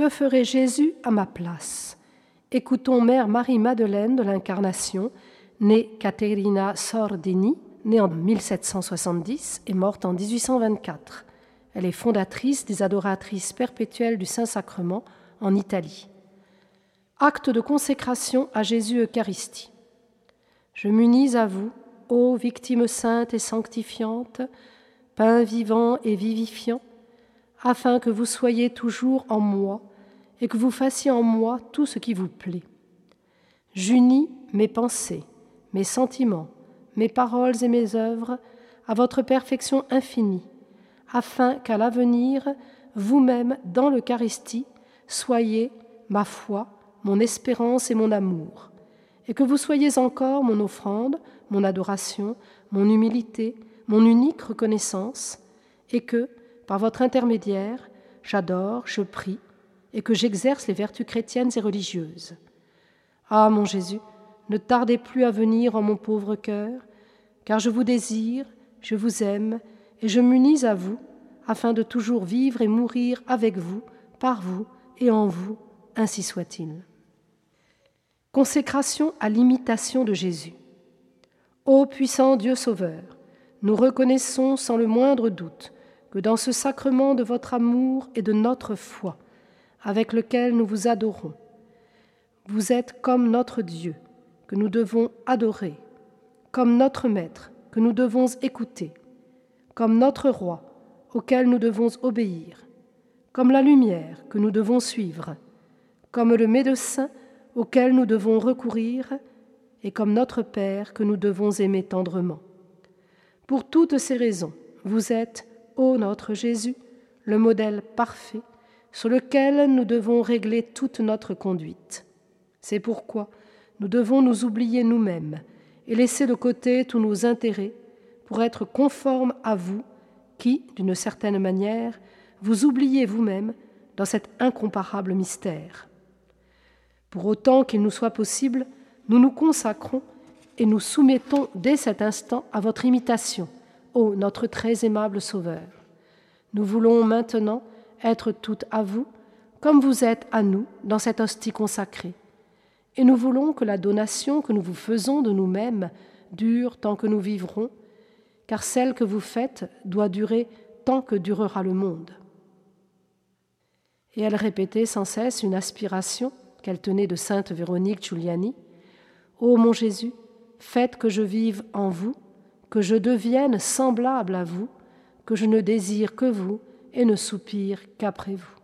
Que ferait Jésus à ma place? Écoutons Mère Marie-Madeleine de l'Incarnation, née Caterina Sordini, née en 1770 et morte en 1824. Elle est fondatrice des adoratrices perpétuelles du Saint-Sacrement en Italie. Acte de consécration à Jésus Eucharistie. Je m'unis à vous, ô victime sainte et sanctifiante, pain vivant et vivifiant, afin que vous soyez toujours en moi et que vous fassiez en moi tout ce qui vous plaît. J'unis mes pensées, mes sentiments, mes paroles et mes œuvres à votre perfection infinie, afin qu'à l'avenir, vous-même, dans l'Eucharistie, soyez ma foi, mon espérance et mon amour, et que vous soyez encore mon offrande, mon adoration, mon humilité, mon unique reconnaissance, et que, par votre intermédiaire, j'adore, je prie, et que j'exerce les vertus chrétiennes et religieuses. Ah, mon Jésus, ne tardez plus à venir en mon pauvre cœur, car je vous désire, je vous aime, et je m'unis à vous, afin de toujours vivre et mourir avec vous, par vous et en vous, ainsi soit-il. Consécration à l'imitation de Jésus. Ô puissant Dieu Sauveur, nous reconnaissons sans le moindre doute que dans ce sacrement de votre amour et de notre foi, avec lequel nous vous adorons, vous êtes comme notre Dieu, que nous devons adorer, comme notre Maître, que nous devons écouter, comme notre Roi, auquel nous devons obéir, comme la lumière que nous devons suivre, comme le médecin auquel nous devons recourir, et comme notre Père que nous devons aimer tendrement. Pour toutes ces raisons, vous êtes, ô notre Jésus, le modèle parfait sur lequel nous devons régler toute notre conduite. C'est pourquoi nous devons nous oublier nous-mêmes et laisser de côté tous nos intérêts pour être conformes à vous qui, d'une certaine manière, vous oubliez vous-même dans cet incomparable mystère. Pour autant qu'il nous soit possible, nous nous consacrons et nous soumettons dès cet instant à votre imitation, ô notre très aimable Sauveur. Nous voulons maintenant être toutes à vous, comme vous êtes à nous dans cette hostie consacrée. Et nous voulons que la donation que nous vous faisons de nous-mêmes dure tant que nous vivrons, car celle que vous faites doit durer tant que durera le monde. Et elle répétait sans cesse une aspiration qu'elle tenait de sainte Véronique Giuliani. Ô mon Jésus, faites que je vive en vous, que je devienne semblable à vous, que je ne désire que vous et ne soupire qu'après vous.